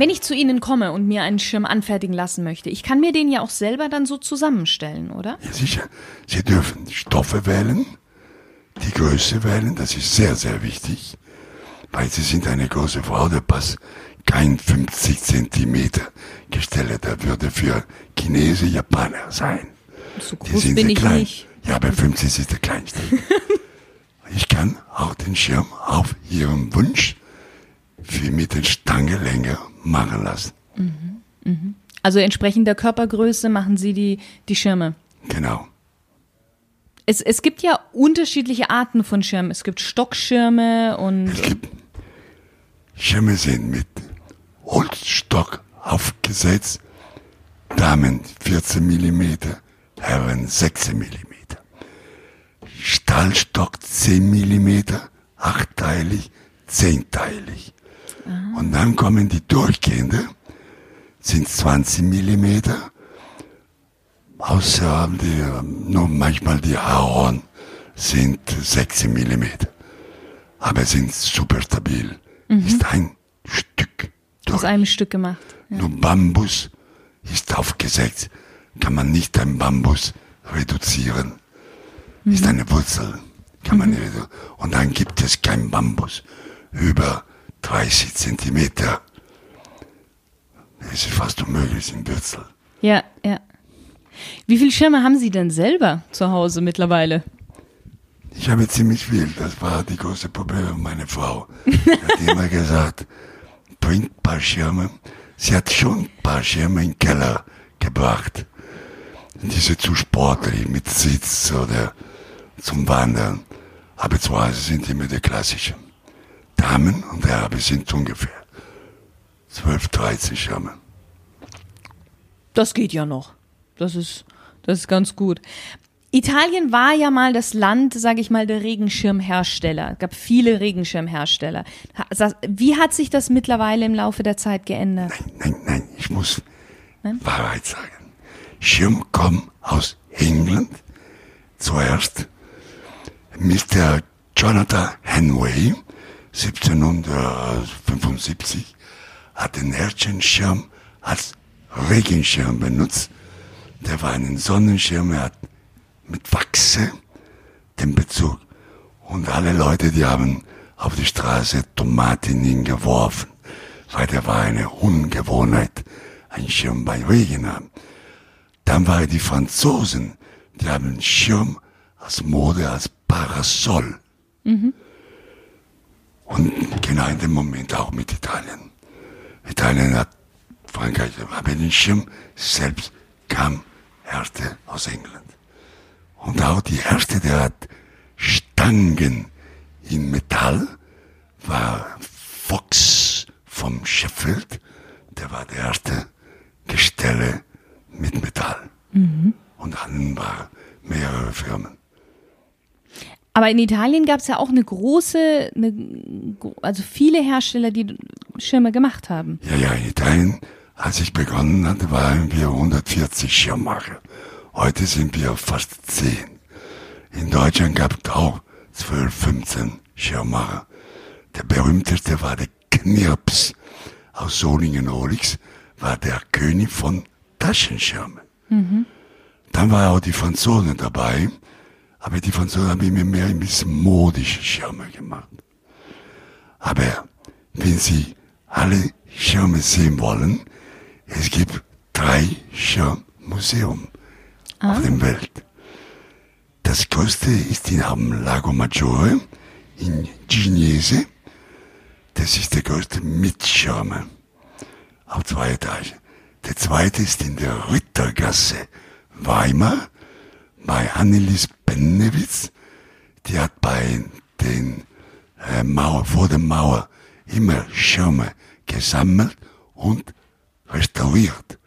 Wenn ich zu Ihnen komme und mir einen Schirm anfertigen lassen möchte, ich kann mir den ja auch selber dann so zusammenstellen, oder? Ja, sicher. Sie dürfen die Stoffe wählen, die Größe wählen, das ist sehr, sehr wichtig, weil Sie sind eine große Frau, der passt kein 50 Zentimeter Gestelle, der würde für Chinesen, Japaner sein. So Die groß sind bin ich klein. nicht. Ja, aber 50 ist der kleinste. ich kann auch den Schirm auf Ihren Wunsch für mit den Stange länger machen lassen. Also entsprechend der Körpergröße machen Sie die, die Schirme. Genau. Es, es gibt ja unterschiedliche Arten von Schirmen. Es gibt Stockschirme und Es gibt Schirme sind mit Holzstock aufgesetzt, Damen 14 mm, Herren 16 mm. Stahlstock 10 mm, achtteilig, zehnteilig. Und dann kommen die durchgehende, sind 20 mm, außer die, ähm, nur manchmal die Ahorn sind 16 mm aber sind super stabil. Ist ein Stück aus durch. einem Stück gemacht. Nur Bambus ist aufgesetzt. Kann man nicht ein Bambus reduzieren. Ist eine Wurzel. Kann man nicht. Und dann gibt es kein Bambus über 30 Zentimeter. Das ist fast unmöglich in Wurzel. Ja, ja. Wie viele Schirme haben Sie denn selber zu Hause mittlerweile? Ich habe ziemlich viel. Das war die große Probleme meiner Frau. Die hat immer gesagt, bringt ein paar Schirme. Sie hat schon ein paar Schirme in den Keller gebracht. Diese zu sportlich mit Sitz oder zum Wandern. Aber zu Hause sind immer die klassischen. Damen und Herren sind ungefähr 12, 13 Schirme. Das geht ja noch. Das ist, das ist ganz gut. Italien war ja mal das Land, sage ich mal, der Regenschirmhersteller. Es gab viele Regenschirmhersteller. Wie hat sich das mittlerweile im Laufe der Zeit geändert? Nein, nein, ich muss Wahrheit sagen. Schirm kommt aus England zuerst. Mr. Jonathan Henway, 1775, hat den ersten Schirm als Regenschirm benutzt. Der war ein Sonnenschirm, er hat mit Wachse den Bezug. Und alle Leute, die haben auf die Straße Tomaten hingeworfen, weil der war eine Ungewohnheit, ein Schirm bei Regen haben. Dann waren die Franzosen, die haben einen Schirm als Mode, als Parasol. Und genau in dem Moment auch mit Italien. Italien hat Frankreich, aber den Schirm selbst kam erste aus England. Und auch die erste, der hat Stangen in Metall, war Fox vom Sheffield. Der war der erste Gestelle mit Metall. Und dann waren mehrere Firmen. Aber in Italien gab es ja auch eine große, eine, also viele Hersteller, die Schirme gemacht haben. Ja, ja, in Italien, als ich begonnen hatte, waren wir 140 Schirmmacher. Heute sind wir fast 10. In Deutschland gab es auch 12, 15 Schirmmacher. Der berühmteste war der Knirps aus Solingen-Olix, war der König von Taschenschirmen. Dann waren auch die Franzosen dabei, aber die Franzosen haben immer mehr ein bisschen modische Schirme gemacht. Aber wenn Sie alle Schirme sehen wollen, es gibt drei Schirmmuseum auf der Welt. Das größte ist in am Lago Maggiore in Ginese. Das ist der größte mit Schirme auf zwei Etagen. Der zweite ist in der Rittergasse Weimar bei Annelies Bennewitz. Die hat bei den äh, Mauer, vor der Mauer immer Schirme gesammelt und restauriert.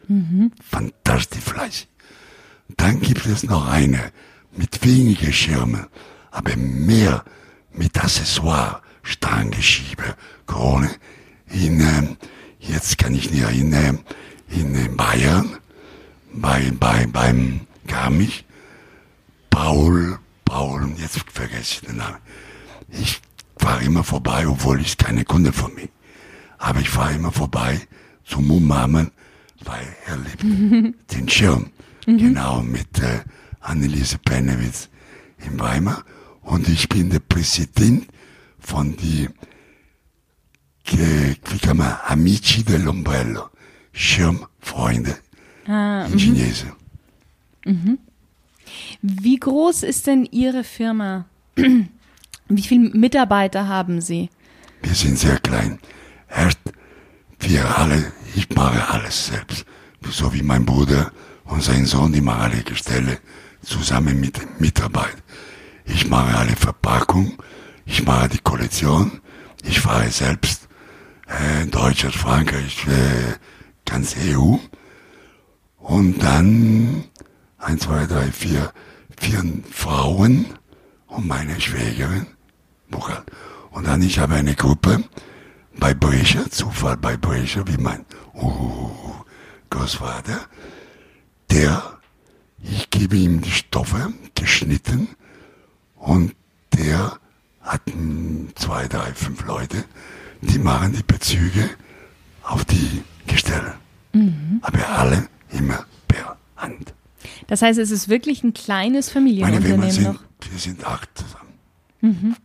Fantastisch fleißig. Dann gibt es noch eine mit weniger Schirmen, aber mehr mit Accessoire, Stangenschieber, Krone. In, ähm, jetzt kann ich nicht in äh, Bayern, bei, bei, beim Garmisch, Paul, Paul, jetzt vergesse ich den Namen. Ich fahre immer vorbei, obwohl ich keine Kunde von mir. Aber ich fahre immer vorbei, zum Umarmen, weil er liebt den Schirm. Genau, mit äh, Anneliese Pennewitz in Weimar. Und ich bin der Präsident von die, wie kann man, Amici dell'Ombrello, Schirmfreunde in Chinese. Wie groß ist denn Ihre Firma? Wie viele Mitarbeiter haben Sie? Wir sind sehr klein. Erst wir alle, ich mache alles selbst. So wie mein Bruder und sein Sohn, die machen alle Gestelle zusammen mit den Mitarbeitern. Ich mache alle Verpackung, ich mache die Kollektion, ich fahre selbst äh, Deutschland, Frankreich, äh, ganz EU. Und dann eins, zwei, drei, vier, vier Frauen und meine Schwägerin. Und dann ich habe eine Gruppe bei Brescher, Zufall bei Brescher, wie mein uh, Großvater, der, ich gebe ihm die Stoffe geschnitten und der hat zwei, drei, fünf Leute, die machen die Bezüge auf die Gestelle. Aber alle immer per Hand. Das heißt, es ist wirklich ein kleines Meine Familienunternehmen sind, noch. wir sind acht zusammen.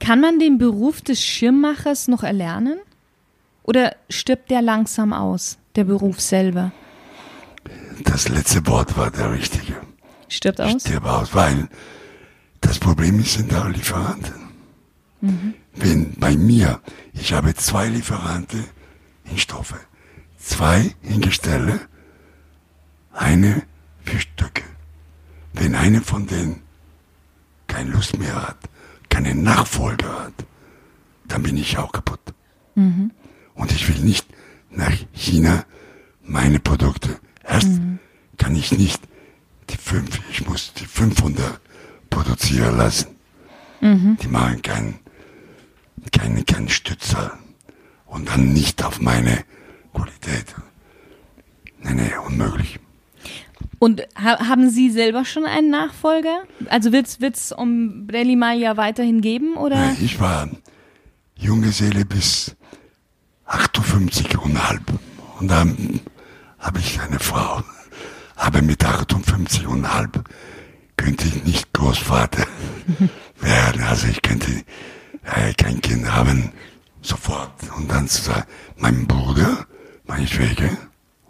Kann man den Beruf des Schirmmachers noch erlernen? Oder stirbt der langsam aus, der Beruf selber? Das letzte Wort war der richtige. Stirbt aus? Stirb aus, weil das Problem ist, sind auch Lieferanten. Wenn bei mir, ich habe zwei Lieferanten in Stoffe, zwei in Gestelle, eine für Stücke. Wenn eine von denen keine Lust mehr hat, keine Nachfolger hat, dann bin ich auch kaputt. Und ich will nicht nach China meine Produkte. Erst kann ich nicht die fünf, ich muss die 500 produzieren lassen. Die machen keinen keinen keinen Stützer und dann nicht auf meine Qualität. Nee, nee, unmöglich. Und ha haben Sie selber schon einen Nachfolger? Also wird es um Brelli mal ja weiterhin geben, oder? Ich war Junggeselle bis 58 und halb. Und dann habe ich eine Frau. Aber mit 58 und halb könnte ich nicht Großvater werden. Also ich könnte äh, kein Kind haben sofort. Und dann zu sagen, mein Bruder, meine Schwäger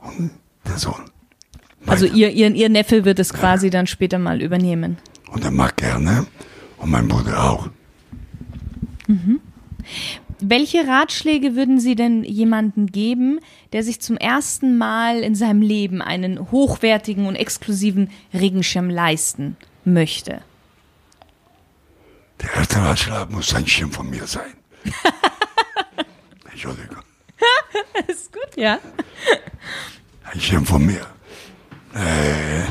und der Sohn. Also ihr, ihr, ihr Neffe wird es quasi dann später mal übernehmen. Und er mag gerne. Und mein Bruder auch. Welche Ratschläge würden Sie denn jemandem geben, der sich zum ersten Mal in seinem Leben einen hochwertigen und exklusiven Regenschirm leisten möchte? Der erste Ratschlag muss ein Schirm von mir sein. Entschuldigung. Ist gut, ja. Ein Schirm von mir. Äh,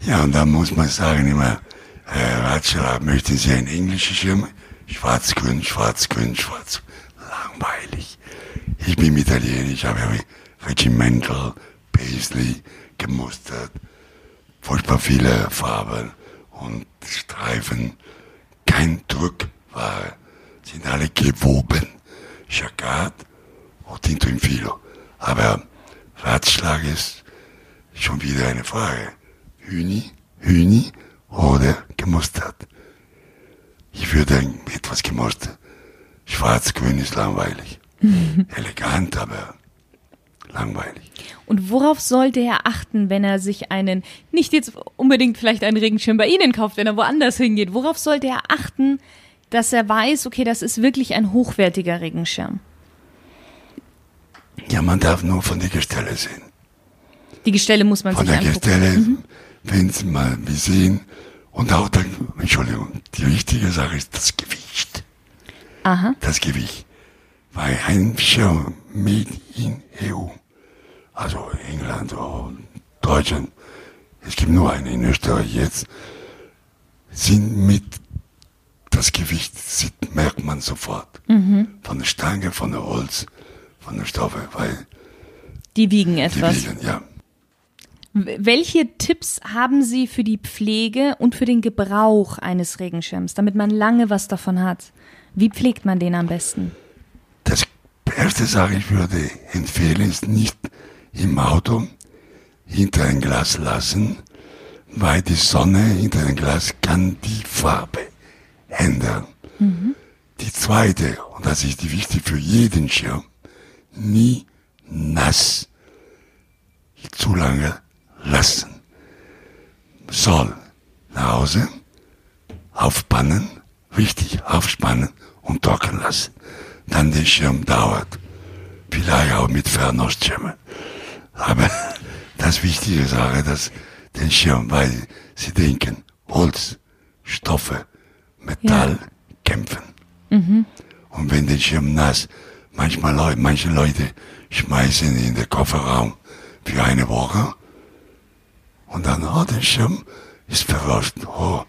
ja, und da muss man sagen immer, äh, Ratschlag, möchten Sie einen englischen Schirm? Schwarz-grün, schwarz-grün, schwarz. Langweilig. Ich bin Italiener, ich habe Regimental, Paisley, gemustert, furchtbar viele Farben und Streifen. Kein Druckware, sind alle gewoben. Jacquard und Tinto in Filo. Aber Ratschlag ist schon wieder eine Frage. Hühni, Hühni oder gemustert? Ich würde ein- etwas gemustert. Schwarz-grün ist langweilig. Elegant, aber langweilig. Und worauf sollte er achten, wenn er sich einen, nicht jetzt unbedingt vielleicht einen Regenschirm bei Ihnen kauft, wenn er woanders hingeht? Worauf sollte er achten, dass er weiß, okay, das ist wirklich ein hochwertiger Regenschirm? Ja, man darf nur von der Gestelle sehen. Die Gestelle muss man Von sich der angucken. Gestelle, wenn Sie mal wie sehen, und auch dann, Entschuldigung, die wichtige Sache ist das Gewicht. Aha. das Gewicht. Weil ein Schirm made in EU, also England und Deutschland, es gibt nur einen in Österreich jetzt, sind mit das Gewicht sieht, merkt man sofort. Von der Stange, von der Holz, von der Stoffe, weil Die wiegen die etwas. wiegen, ja. Welche Tipps haben Sie für die Pflege und für den Gebrauch eines Regenschirms, damit man lange was davon hat? Wie pflegt man den am besten? Das erste Sache, ich würde empfehlen, ist nicht im Auto hinter ein Glas lassen, weil die Sonne hinter ein Glas kann die Farbe ändern. Die zweite, und das ist die wichtig für jeden Schirm, nie nass zu lange lassen. Soll nach Hause aufspannen, richtig aufspannen und trocken lassen. Dann der Schirm dauert. Vielleicht auch mit Fernostschirmen. Aber das wichtige Sache, dass den Schirm, weil sie denken, Holz, Stoffe, Metall kämpfen. Und wenn der Schirm nass, manchmal Leu manche Leute schmeißen in den Kofferraum für eine Woche und dann, oh, der Schirm ist verrostet. Oh,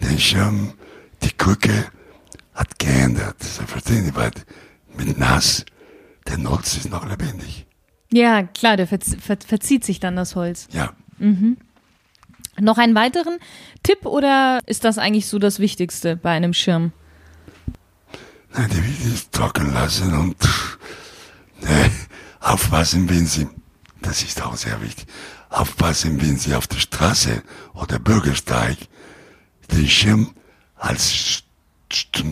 der Schirm, die Krücke hat geändert. Sie verstehen Sie, weil mit nass, der Holz ist noch lebendig. Ja, klar, der verz ver verzieht sich dann das Holz. Ja, Noch einen weiteren Tipp oder ist das eigentlich so das Wichtigste bei einem Schirm? Nein, die will ich trocken lassen und äh, aufpassen, wenn Sie, das ist auch sehr wichtig, aufpassen, wenn Sie auf der Straße oder Bürgersteig den Schirm als St-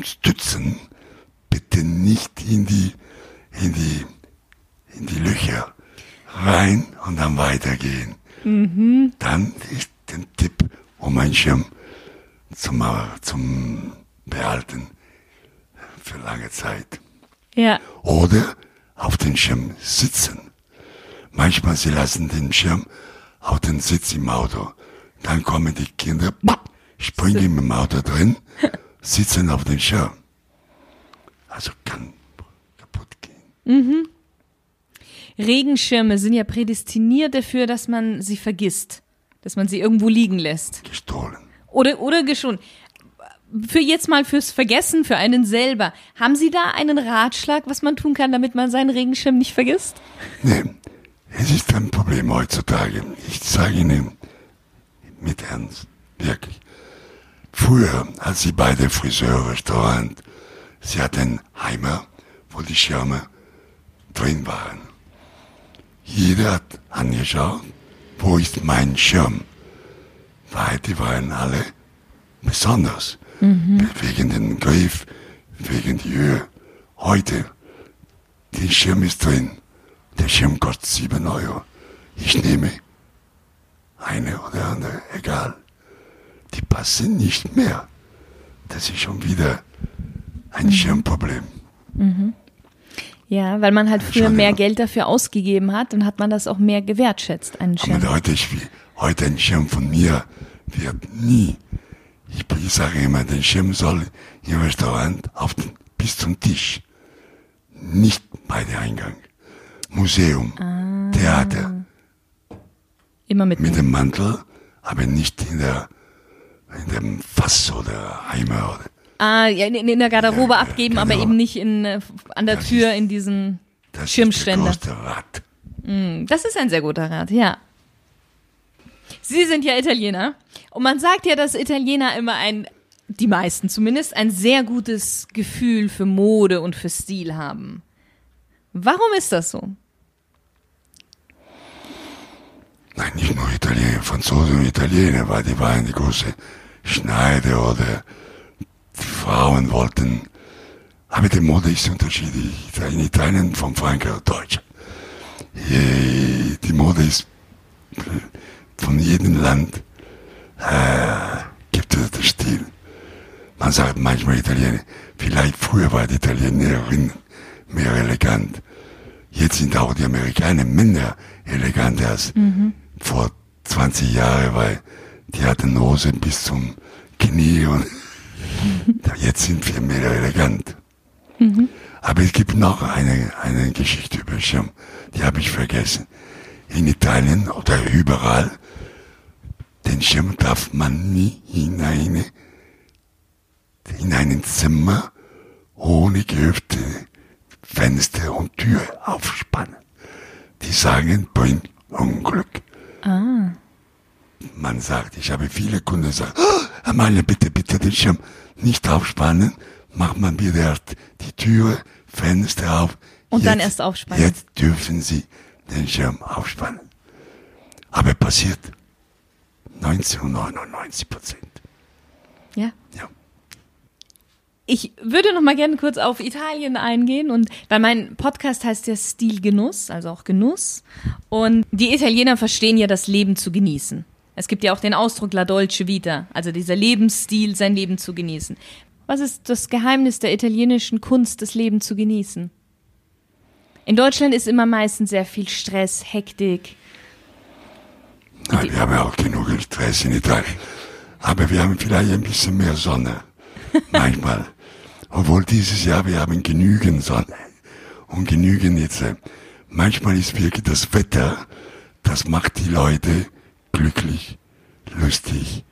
Stützen bitte nicht in die, in die, in die Löcher rein und dann weitergehen. Dann ist der Tipp, um einen Schirm zum, zum Behalten für lange Zeit. Ja. Oder auf den Schirm sitzen. Manchmal sie lassen den Schirm auf den Sitz im Auto. Dann kommen die Kinder, springen im Auto drin, sitzen auf den Schirm. Also kann kaputt gehen. Regenschirme sind ja prädestiniert dafür, dass man sie vergisst. Dass man sie irgendwo liegen lässt. Gestohlen. Oder, oder geschont. Für jetzt mal fürs Vergessen, für einen selber. Haben Sie da einen Ratschlag, was man tun kann, damit man seinen Regenschirm nicht vergisst? Nee, es ist ein Problem heutzutage. Ich sage Ihnen mit Ernst, wirklich. Früher, als Sie bei der Friseurrestaurant, Sie hatten Heimer, wo die Schirme drin waren. Jeder hat angeschaut, wo ist mein Schirm? Weil die waren alle besonders. Wegen dem Griff, wegen die Höhe. Heute, der Schirm ist drin. Der Schirm kostet 7 Euro. Ich nehme eine oder andere, egal. Die passen nicht mehr. Das ist schon wieder ein Schirmproblem. Ja, weil man halt früher mehr Geld dafür ausgegeben hat, dann hat man das auch mehr gewertschätzt, einen Aber Schirm. heute, ist wie, heute ein Schirm von mir wird nie. Ich, ich sage immer, der Schirm soll im Restaurant auf den, bis zum Tisch. Nicht bei der Eingang. Museum, Theater, Immer mit. mit dem Mantel, aber nicht in der, in dem Fass oder Eimer oder Ah, ja, in, in der Garderobe Ja, abgeben, aber genau. eben nicht in, äh, an der Das Tür ist- in diesen das Schirmständer. ist der Rat. Das ist ein sehr guter Rat, ja. Sie sind ja Italiener und man sagt ja, dass Italiener immer ein, die meisten zumindest, ein sehr gutes Gefühl für Mode und für Stil haben. Warum ist das so? Nein, nicht nur Italiener, Franzosen und Italiener, weil die waren die große Schneider oder die Frauen wollten. Aber die Mode ist unterschiedlich. In Italien von Frankreich Deutsch. Je- Die Mode ist von jedem Land äh, gibt es den Stil. Man sagt manchmal Italiener. Vielleicht früher war die Italienerin mehr elegant. Jetzt sind auch die Amerikaner Männer eleganter als vor 20 Jahren, weil die hatten Hosen bis zum Knie und jetzt sind wir mehr elegant. Aber es gibt noch eine, eine Geschichte über Schirm, die habe ich vergessen. In Italien oder überall, den Schirm darf man nie in eine, in ein Zimmer ohne geöffnete Fenster und Tür aufspannen. Die sagen, bringt Unglück. Man sagt, ich habe viele Kunden gesagt, oh, Amalia, bitte, bitte den Schirm nicht aufspannen, macht man wieder die Tür, Fenster auf, Und dann erst aufspannen. Jetzt dürfen Sie den Schirm aufspannen. Aber passiert 1999 Prozent. Ja. Ja. Ich würde noch mal gerne kurz auf Italien eingehen und weil mein Podcast heißt ja Stilgenuss, also auch Genuss. Und die Italiener verstehen ja das Leben zu genießen. Es gibt ja auch den Ausdruck La Dolce Vita, also dieser Lebensstil, sein Leben zu genießen. Was ist das Geheimnis der italienischen Kunst, das Leben zu genießen? In Deutschland ist immer meistens sehr viel Stress, Hektik. Nein, wir haben ja auch genug Stress in Italien. Aber wir haben vielleicht ein bisschen mehr Sonne. Manchmal. Obwohl dieses Jahr wir haben genügend Sonne und genügend Hitze. Manchmal ist wirklich das Wetter, das macht die Leute glücklich, lustig.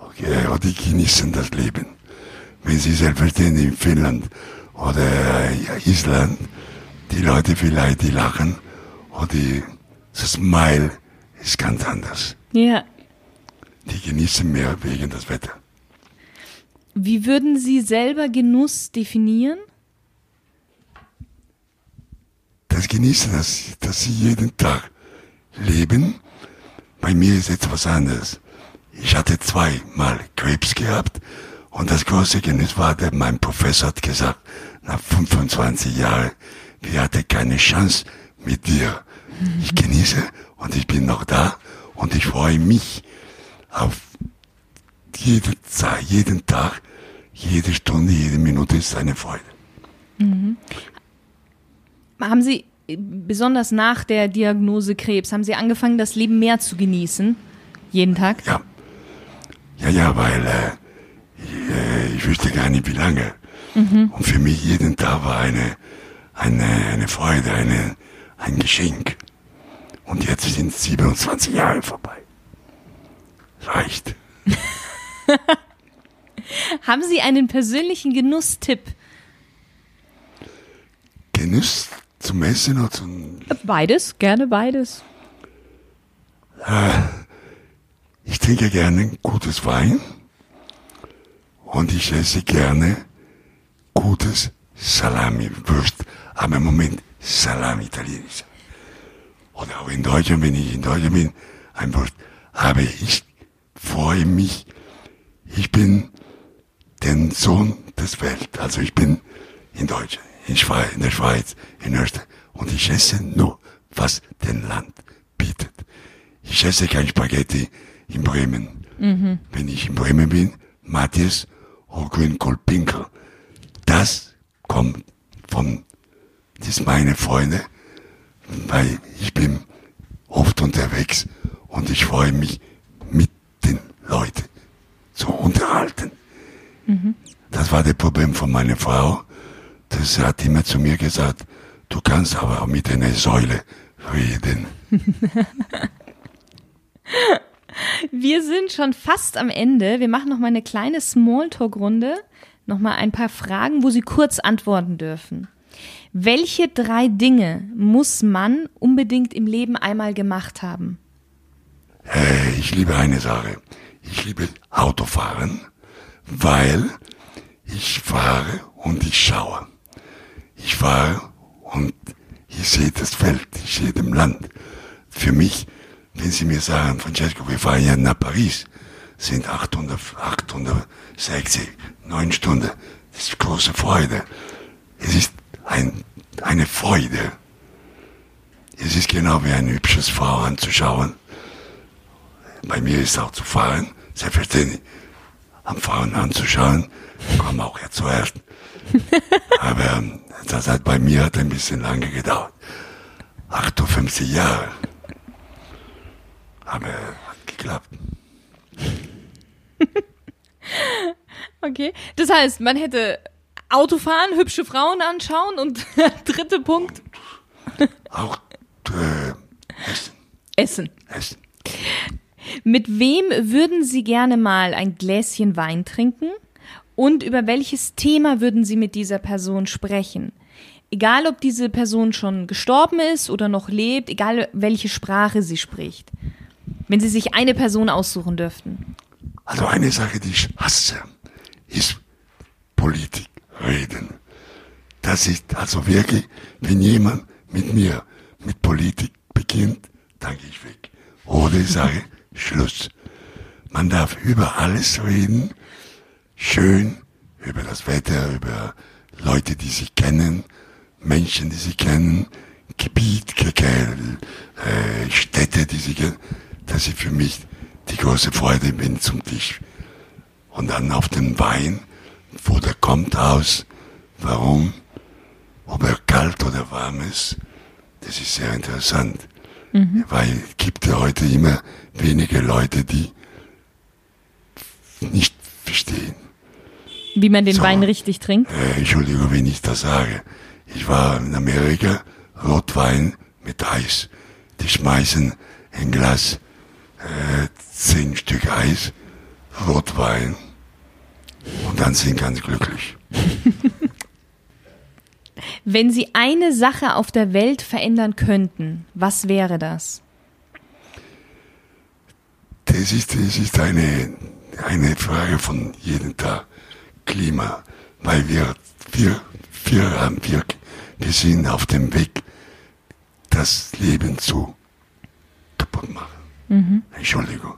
Okay, und die genießen das Leben. Wenn sie selbstverständlich in Finnland oder Island, die Leute vielleicht, die lachen, und die, das Smile ist ganz anders. Ja. Die genießen mehr wegen das Wetter. Wie würden Sie selber Genuss definieren? Das Genießen, dass, dass sie jeden Tag leben. Bei mir ist etwas anderes. Ich hatte zweimal Krebs gehabt und das große Genuss war, der, mein Professor hat gesagt, nach 25 Jahren, wir hatten keine Chance mit dir. Ich genieße und ich bin noch da und ich freue mich auf jede Zeit, jeden Tag, jede Stunde, jede Minute ist eine Freude. Haben Sie, besonders nach der Diagnose Krebs, haben Sie angefangen, das Leben mehr zu genießen? Jeden Tag? Ja. Ja, ja, weil äh, ich, äh, ich wüsste gar nicht, wie lange. Und für mich jeden Tag war eine, eine, eine Freude, eine, ein Geschenk. Und jetzt sind 27 Jahre vorbei. Reicht. Haben Sie einen persönlichen Genusstipp? Genuss zum Essen oder zum... Beides, gerne beides. Ich trinke gerne gutes Wein und ich esse gerne gutes Salami, Wurst. Aber im Moment Salami italienisch. Oder auch in Deutschland, wenn ich in Deutschland bin, ein Wurst. Aber ich freue mich, ich bin den Sohn des Welt. Also ich bin in Deutschland, in, Schweiz, in der Schweiz, in Österreich. Und ich esse nur, was den Land bietet. Ich esse kein Spaghetti in Bremen. Wenn ich in Bremen bin, Matthias oder Grünkohl-Pinkel. Das kommt von, das ist meine Freunde, weil ich bin oft unterwegs und ich freue mich mit den Leuten zu unterhalten. Das war das Problem von meiner Frau. Das hat immer zu mir gesagt, du kannst aber auch mit einer Säule reden. Wir sind schon fast am Ende. Wir machen noch mal eine kleine Smalltalk-Runde. Noch mal ein paar Fragen, wo Sie kurz antworten dürfen. Welche drei Dinge muss man unbedingt im Leben einmal gemacht haben? Äh, ich liebe eine Sache. Ich liebe Autofahren, weil ich fahre und ich schaue. Ich fahre und ich sehe das Feld, ich sehe dem Land. Für mich, wenn Sie mir sagen, Francesco, wir fahren ja nach Paris, sind 800, 860, neun Stunden. Das ist große Freude. Es ist ein, eine Freude. Es ist genau wie ein hübsches Frau anzuschauen. Bei mir ist auch zu fahren, selbstverständlich. Am Frauen anzuschauen, kommen auch ja zuerst. Aber ähm, das hat bei mir hat ein bisschen lange gedauert. 58 Jahre. Aber hat geklappt. Okay. Das heißt, man hätte Autofahren, hübsche Frauen anschauen und dritte Punkt Auch äh, Essen. Essen. Essen. Mit wem würden Sie gerne mal ein Gläschen Wein trinken? Und über welches Thema würden Sie mit dieser Person sprechen? Egal, ob diese Person schon gestorben ist oder noch lebt, egal welche Sprache sie spricht. Wenn Sie sich eine Person aussuchen dürften. Also eine Sache, die ich hasse, ist Politik reden. Das ist also wirklich, wenn jemand mit mir mit Politik beginnt, dann gehe ich weg. Oder ich sage, Schluss. Man darf über alles reden, schön, über das Wetter, über Leute, die sich kennen, Menschen, die sie kennen, Gebiet, äh, Städte, die sie kennen. Das ist für mich die große Freude, wenn zum Tisch. Und dann auf den Wein, wo der kommt aus, warum, ob er kalt oder warm ist, das ist sehr interessant. Mhm. Weil es gibt ja heute immer wenige Leute, die nicht verstehen. Wie man den so, Wein richtig trinkt? Äh, Entschuldigung, wenn ich das sage. Ich war in Amerika, Rotwein mit Eis. Die schmeißen ein Glas, äh, zehn Stück Eis, Rotwein und dann sind ganz glücklich. Wenn Sie eine Sache auf der Welt verändern könnten, was wäre das? Das ist, das ist eine, eine Frage von jedem Tag. Klima, weil wir, wir, wir haben, wir, wir sind auf dem Weg, das Leben zu kaputt machen. Mhm. Entschuldigung.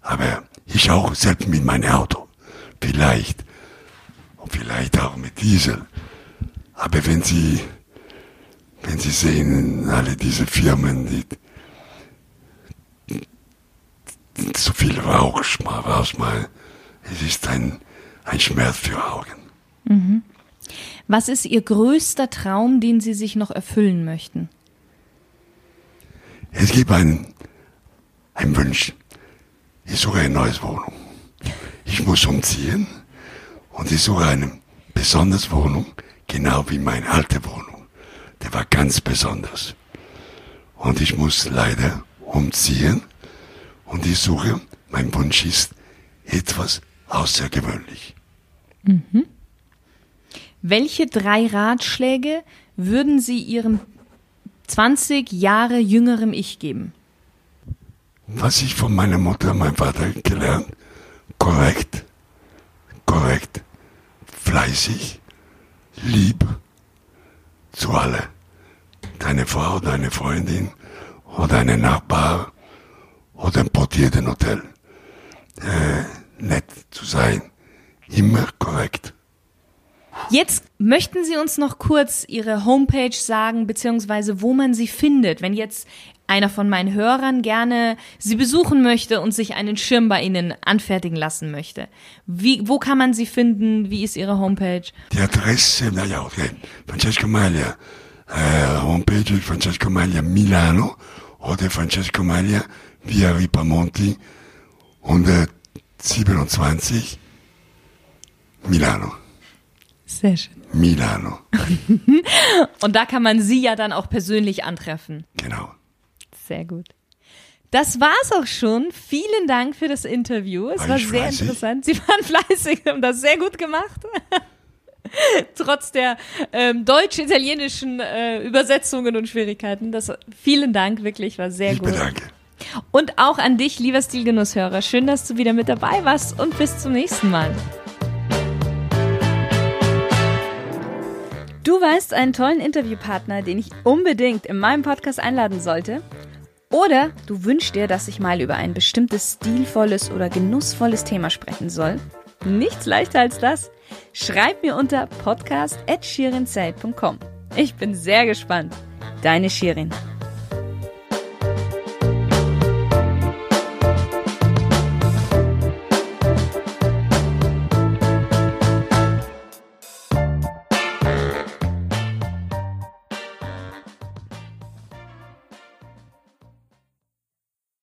Aber ich auch selbst mit meinem Auto. Vielleicht. Und vielleicht auch mit Diesel. Aber wenn Sie, wenn Sie sehen, alle diese Firmen, die, so viel Rauch rausmalen, es ist ein, ein Schmerz für Augen. Mhm. Was ist Ihr größter Traum, den Sie sich noch erfüllen möchten? Es gibt einen, einen Wunsch. Ich suche eine neue Wohnung. Ich muss umziehen und ich suche eine besondere Wohnung, genau wie meine alte Wohnung. Der war ganz besonders. Und ich muss leider umziehen und ich suche, mein Wunsch ist etwas außergewöhnlich. Mhm. Welche drei Ratschläge würden Sie Ihrem 20 Jahre jüngerem Ich geben? Was ich von meiner Mutter und meinem Vater gelernt, korrekt, korrekt, fleißig, lieb zu alle. Deine Frau, deine Freundin oder deine Nachbar oder ein Portier den Hotel. Äh, nett zu sein. Immer korrekt. Jetzt möchten Sie uns noch kurz Ihre Homepage sagen, beziehungsweise wo man Sie findet, wenn jetzt einer von meinen Hörern gerne Sie besuchen möchte und sich einen Schirm bei Ihnen anfertigen lassen möchte. Wie, wo kann man Sie finden? Wie ist Ihre Homepage? Die Adresse, naja, okay. Francesco Maglia, äh, Homepage Francesco Maglia Milano oder Francesco Maglia via Ripamonti 127 Milano. Sehr schön. Milano. und da kann man Sie ja dann auch persönlich antreffen. Genau. Sehr gut. Das war's auch schon. Vielen Dank für das Interview. Es war, war sehr fleißig? interessant. Sie waren fleißig, haben das sehr gut gemacht. Trotz der ähm, deutsch-italienischen äh, Übersetzungen und Schwierigkeiten. Das, vielen Dank, wirklich, war sehr ich gut. Bedanke. Und auch an dich, lieber Stilgenusshörer. Schön, dass du wieder mit dabei warst und bis zum nächsten Mal. Du weißt einen tollen Interviewpartner, den ich unbedingt in meinem Podcast einladen sollte? Oder du wünschst dir, dass ich mal über ein bestimmtes stilvolles oder genussvolles Thema sprechen soll? Nichts leichter als das. Schreib mir unter podcast.shirinzeit.com. Ich bin sehr gespannt. Deine Shirin.